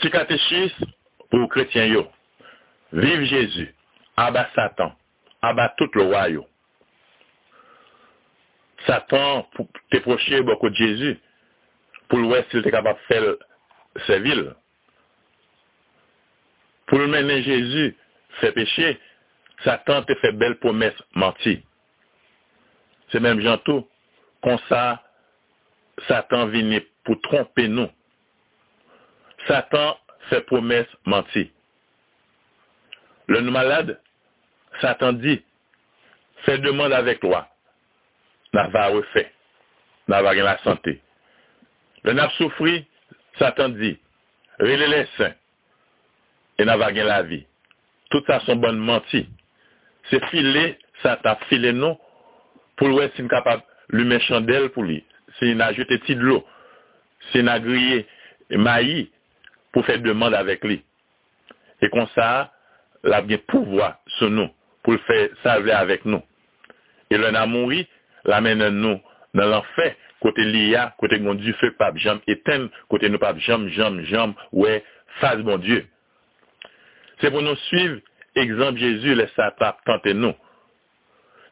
Petit catéchisme pour chrétiens yo. Vive Jésus. Abat Satan. Abat tout le royaume. Satan t'es proché beaucoup de Jésus pour l'ouest s'il était capable de faire ses villes. Pour le mener Jésus fait péché, Satan te fait belle promesse menti. C'est même gentil, comme ça, Satan vient pour tromper nous. Satan fait promesse menti. Le malade, Satan dit, fais demande avec toi. N'a va refait. N'a va la santé. Le n'a souffri, Satan dit, relais les saints. Et n'a va la vie. Tout ça sont bonnes menti. C'est filé, Satan filé nous, pour le si capable, lui chandelle pour lui. C'est une de l'eau. C'est une grillé maïs pour faire demande avec lui. Et comme ça, la bien pouvoir sur nous, pour le faire salver avec nous. Et le n'a mouru, l'amène nous dans l'enfer, côté l'IA, côté mon Dieu feu pape jambe éteint, côté nous pape jambe, jambe, jambe, ouais, face mon Dieu. C'est pour nous suivre, exemple Jésus, laisse sa pape tenter nous.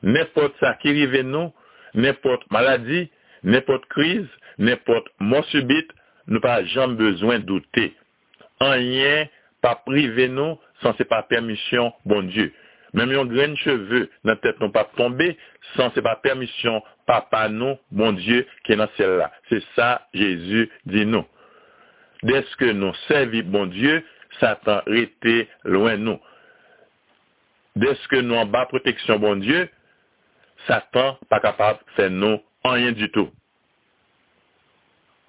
N'importe ça qui arrive nous, n'importe maladie, n'importe crise, n'importe mort subite, nous pas jamais besoin de douter. En rien, pas privé nous, sans c'est pas permission, bon Dieu. Même un grain de cheveux, notre tête non pas tomber, sans c'est pas permission, papa nous, mon Dieu, qui est dans ciel-là. C'est ça, Jésus dit nous. Dès que nous servons bon Dieu, Satan était loin de nous. Dès que nous en bas protection bon Dieu, Satan pas capable de faire nous rien du tout.